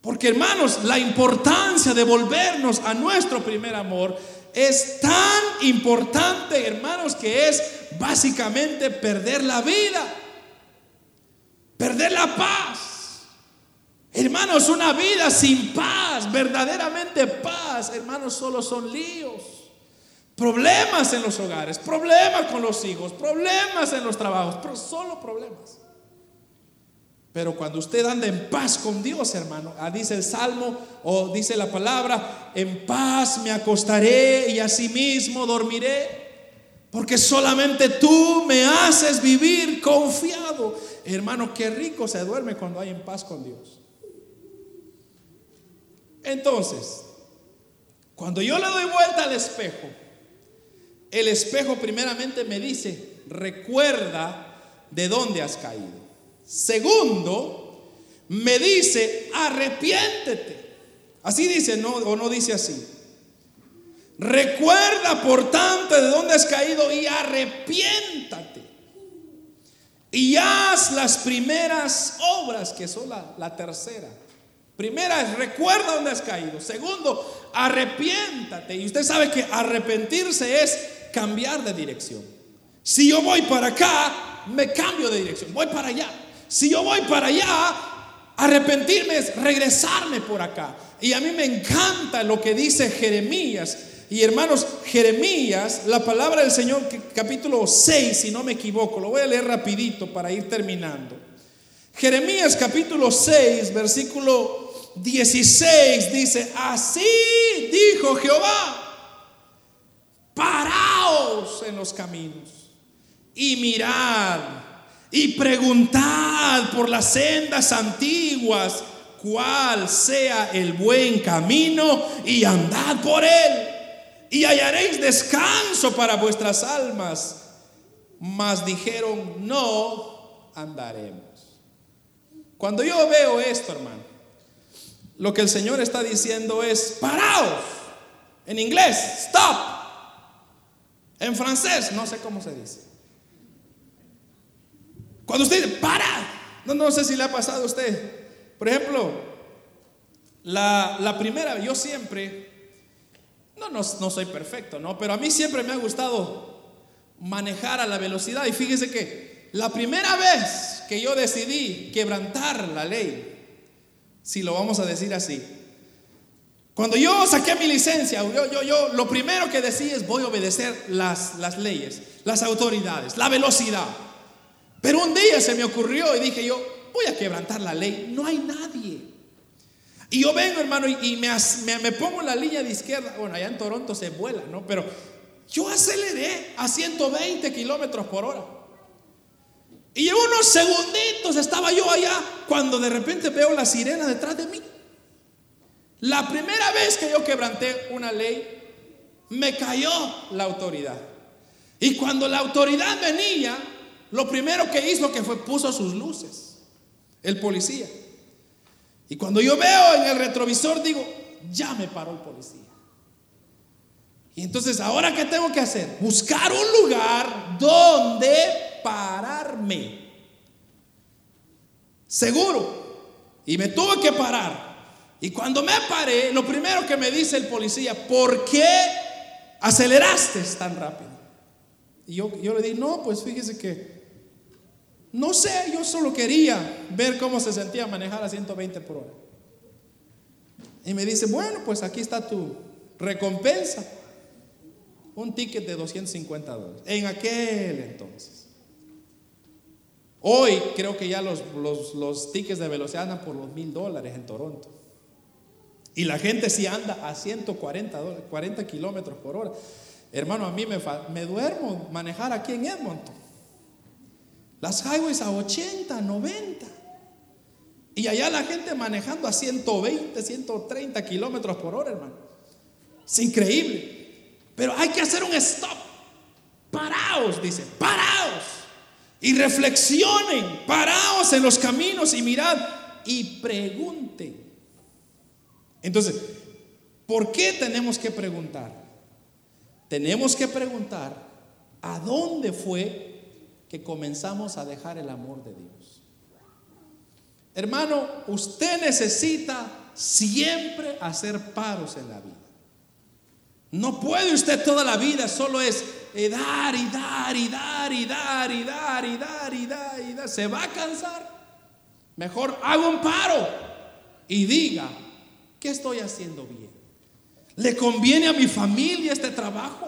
Porque hermanos, la importancia de volvernos a nuestro primer amor es tan importante, hermanos, que es básicamente perder la vida, perder la paz. Hermanos, una vida sin paz, verdaderamente paz, hermanos, solo son líos. Problemas en los hogares, problemas con los hijos, problemas en los trabajos, pero solo problemas. Pero cuando usted anda en paz con Dios, hermano, ah, dice el Salmo o dice la palabra, en paz me acostaré y asimismo dormiré, porque solamente tú me haces vivir confiado. Hermano, qué rico se duerme cuando hay en paz con Dios. Entonces, cuando yo le doy vuelta al espejo, el espejo primeramente me dice, recuerda de dónde has caído. Segundo, me dice, arrepiéntete. Así dice, ¿no? O no dice así. Recuerda, por tanto, de dónde has caído y arrepiéntate. Y haz las primeras obras, que son la, la tercera. Primera es recuerda dónde has caído. Segundo, arrepiéntate. Y usted sabe que arrepentirse es cambiar de dirección. Si yo voy para acá, me cambio de dirección, voy para allá. Si yo voy para allá, arrepentirme es regresarme por acá. Y a mí me encanta lo que dice Jeremías. Y hermanos, Jeremías, la palabra del Señor, capítulo 6, si no me equivoco, lo voy a leer rapidito para ir terminando. Jeremías capítulo 6, versículo 16 dice, así dijo Jehová paraos en los caminos y mirad y preguntad por las sendas antiguas cuál sea el buen camino y andad por él y hallaréis descanso para vuestras almas. Mas dijeron, no andaremos. Cuando yo veo esto, hermano, lo que el Señor está diciendo es, paraos. En inglés, stop. En francés, no sé cómo se dice. Cuando usted para, no, no sé si le ha pasado a usted. Por ejemplo, la, la primera, yo siempre, no, no, no soy perfecto, ¿no? Pero a mí siempre me ha gustado manejar a la velocidad. Y fíjese que la primera vez que yo decidí quebrantar la ley, si lo vamos a decir así, cuando yo saqué mi licencia, yo, yo, yo lo primero que decía es voy a obedecer las, las leyes, las autoridades, la velocidad. Pero un día se me ocurrió y dije yo, voy a quebrantar la ley, no hay nadie. Y yo vengo, hermano, y, me, me, pongo en la línea de izquierda. Bueno, allá en Toronto se vuela, ¿no? Pero yo aceleré a 120 kilómetros por hora. Y en unos segunditos estaba yo allá cuando de repente veo la sirena detrás de mí. La primera vez que yo quebranté una ley, me cayó la autoridad. Y cuando la autoridad venía, lo primero que hizo que fue puso sus luces, el policía. Y cuando yo veo en el retrovisor, digo, ya me paró el policía. Y entonces, ¿ahora qué tengo que hacer? Buscar un lugar donde pararme. Seguro. Y me tuve que parar. Y cuando me paré, lo primero que me dice el policía, ¿por qué aceleraste tan rápido? Y yo, yo le dije, no, pues fíjese que, no sé, yo solo quería ver cómo se sentía manejar a 120 por hora. Y me dice, bueno, pues aquí está tu recompensa. Un ticket de 250 dólares. En aquel entonces. Hoy creo que ya los, los, los tickets de velocidad andan por los mil dólares en Toronto. Y la gente si anda a 140 40 kilómetros por hora. Hermano, a mí me, me duermo manejar aquí en Edmonton. Las highways a 80, 90. Y allá la gente manejando a 120, 130 kilómetros por hora, hermano. Es increíble. Pero hay que hacer un stop. Paraos, dice, paraos. Y reflexionen, paraos en los caminos y mirad y pregunten. Entonces, ¿por qué tenemos que preguntar? Tenemos que preguntar a dónde fue que comenzamos a dejar el amor de Dios. Hermano, usted necesita siempre hacer paros en la vida. No puede usted toda la vida, solo es dar y dar y dar y dar y dar y dar y dar y dar. Se va a cansar. Mejor haga un paro y diga, ¿Qué estoy haciendo bien? ¿Le conviene a mi familia este trabajo?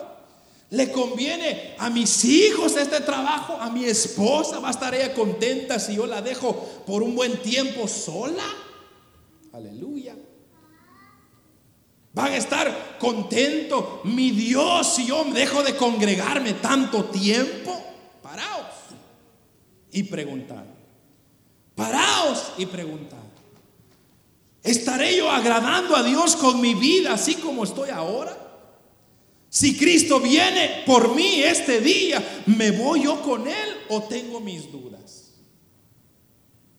Le conviene a mis hijos este trabajo, a mi esposa, va a estar ella contenta si yo la dejo por un buen tiempo sola. Aleluya. Van a estar contentos, mi Dios, si yo dejo de congregarme tanto tiempo. Paraos y preguntar. Paraos y preguntar. ¿Estaré yo agradando a Dios con mi vida así como estoy ahora? Si Cristo viene por mí este día, ¿me voy yo con Él o tengo mis dudas?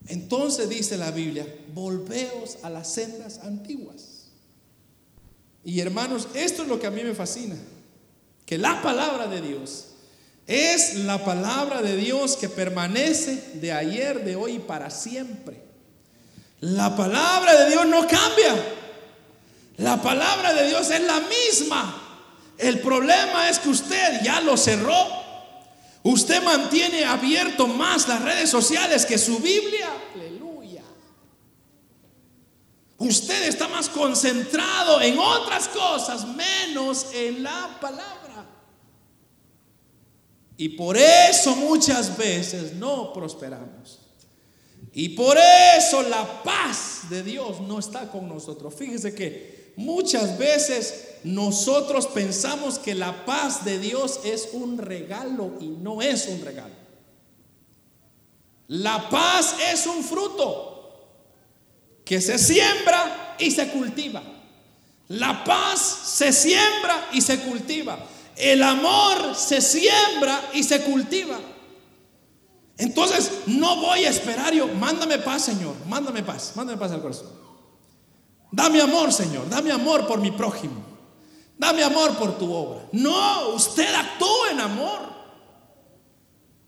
Entonces dice la Biblia, volveos a las sendas antiguas. Y hermanos, esto es lo que a mí me fascina, que la palabra de Dios es la palabra de Dios que permanece de ayer, de hoy y para siempre. La palabra de Dios no cambia. La palabra de Dios es la misma. El problema es que usted ya lo cerró. Usted mantiene abierto más las redes sociales que su Biblia. Aleluya. Usted está más concentrado en otras cosas, menos en la palabra. Y por eso muchas veces no prosperamos. Y por eso la paz de Dios no está con nosotros. Fíjese que muchas veces nosotros pensamos que la paz de Dios es un regalo y no es un regalo. La paz es un fruto que se siembra y se cultiva. La paz se siembra y se cultiva. El amor se siembra y se cultiva. Entonces, no voy a esperar yo, mándame paz, Señor, mándame paz, mándame paz al corazón. Dame amor, Señor. Dame amor por mi prójimo. Dame amor por tu obra. No, usted actúa en amor.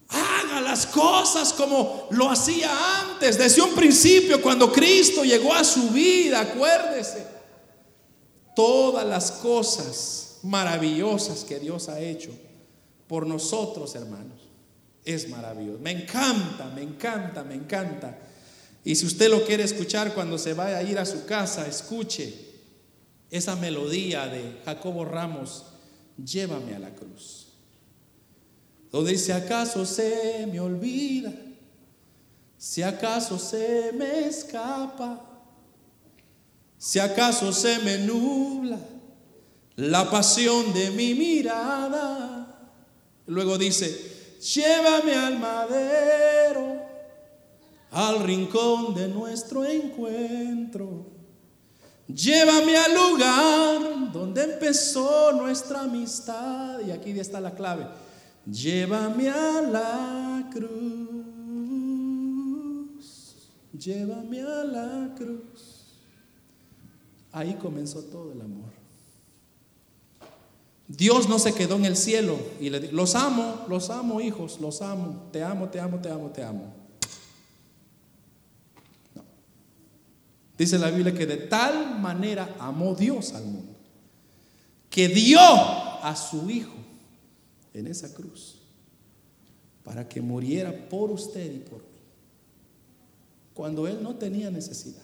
Haga las cosas como lo hacía antes, desde un principio, cuando Cristo llegó a su vida, acuérdese. Todas las cosas maravillosas que Dios ha hecho por nosotros, hermanos, es maravilloso. Me encanta, me encanta, me encanta y si usted lo quiere escuchar cuando se vaya a ir a su casa, escuche esa melodía de Jacobo Ramos, llévame a la cruz. Donde dice, acaso se me olvida, si acaso se me escapa, si acaso se me nubla la pasión de mi mirada. Luego dice, llévame al madero al rincón de nuestro encuentro. Llévame al lugar donde empezó nuestra amistad. Y aquí está la clave. Llévame a la cruz. Llévame a la cruz. Ahí comenzó todo el amor. Dios no se quedó en el cielo y le dijo, los amo, los amo hijos, los amo, te amo, te amo, te amo, te amo. Dice la Biblia que de tal manera amó Dios al mundo, que dio a su Hijo en esa cruz para que muriera por usted y por mí, cuando Él no tenía necesidad.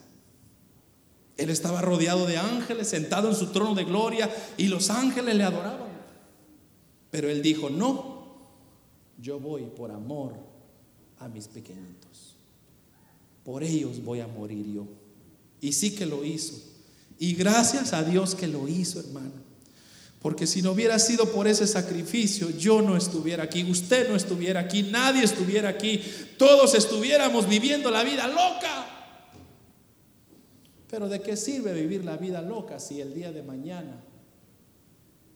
Él estaba rodeado de ángeles, sentado en su trono de gloria, y los ángeles le adoraban. Pero Él dijo, no, yo voy por amor a mis pequeñitos. Por ellos voy a morir yo. Y sí que lo hizo. Y gracias a Dios que lo hizo, hermano. Porque si no hubiera sido por ese sacrificio, yo no estuviera aquí, usted no estuviera aquí, nadie estuviera aquí, todos estuviéramos viviendo la vida loca. Pero ¿de qué sirve vivir la vida loca si el día de mañana,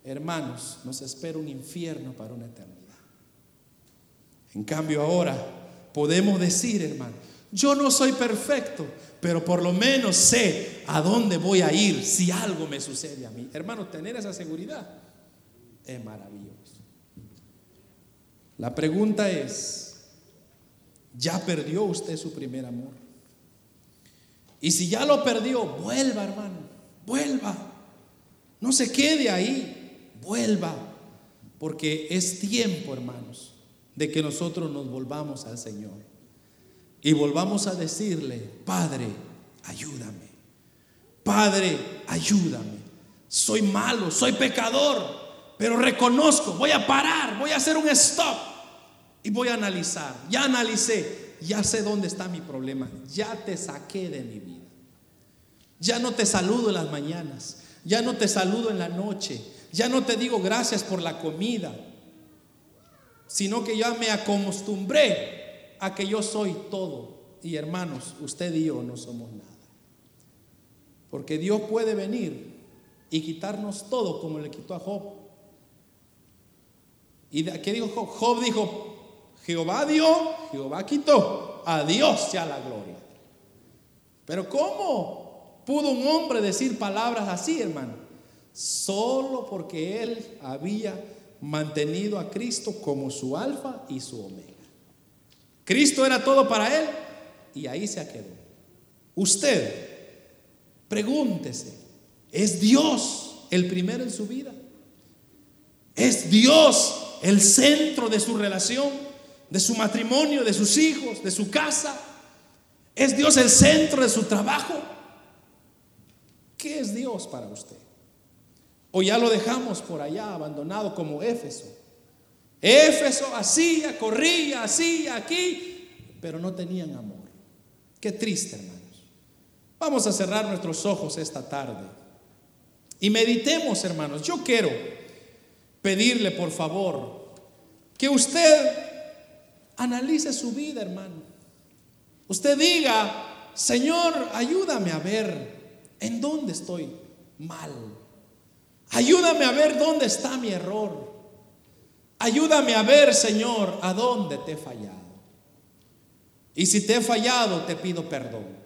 hermanos, nos espera un infierno para una eternidad? En cambio ahora podemos decir, hermano, yo no soy perfecto, pero por lo menos sé a dónde voy a ir si algo me sucede a mí. Hermano, tener esa seguridad es maravilloso. La pregunta es, ¿ya perdió usted su primer amor? Y si ya lo perdió, vuelva, hermano, vuelva. No se quede ahí, vuelva. Porque es tiempo, hermanos, de que nosotros nos volvamos al Señor y volvamos a decirle, Padre, ayúdame. Padre, ayúdame. Soy malo, soy pecador. pero reconozco, voy a parar, voy a hacer un stop y voy a analizar. Ya analicé, ya sé dónde está mi problema, ya te saqué de mi vida. Ya no te saludo en las mañanas, ya no te saludo en la noche, ya no te digo gracias por la comida, sino que ya me acostumbré a que yo soy todo. Y hermanos, usted y yo no somos nada. Porque Dios puede venir y quitarnos todo como le quitó a Job. ¿Y qué dijo Job? Job dijo, Jehová dio, Jehová quitó, a Dios sea la gloria. Pero ¿cómo pudo un hombre decir palabras así, hermano? Solo porque él había mantenido a Cristo como su alfa y su omega. Cristo era todo para él y ahí se quedó. Usted, pregúntese, ¿es Dios el primero en su vida? ¿Es Dios el centro de su relación, de su matrimonio, de sus hijos, de su casa? ¿Es Dios el centro de su trabajo? ¿Qué es Dios para usted? O ya lo dejamos por allá abandonado como Éfeso. Éfeso hacía, corría, hacía aquí, pero no tenían amor. Qué triste, hermanos. Vamos a cerrar nuestros ojos esta tarde y meditemos, hermanos. Yo quiero pedirle, por favor, que usted analice su vida, hermano. Usted diga, Señor, ayúdame a ver en dónde estoy mal. Ayúdame a ver dónde está mi error. Ayúdame a ver, Señor, a dónde te he fallado. Y si te he fallado, te pido perdón.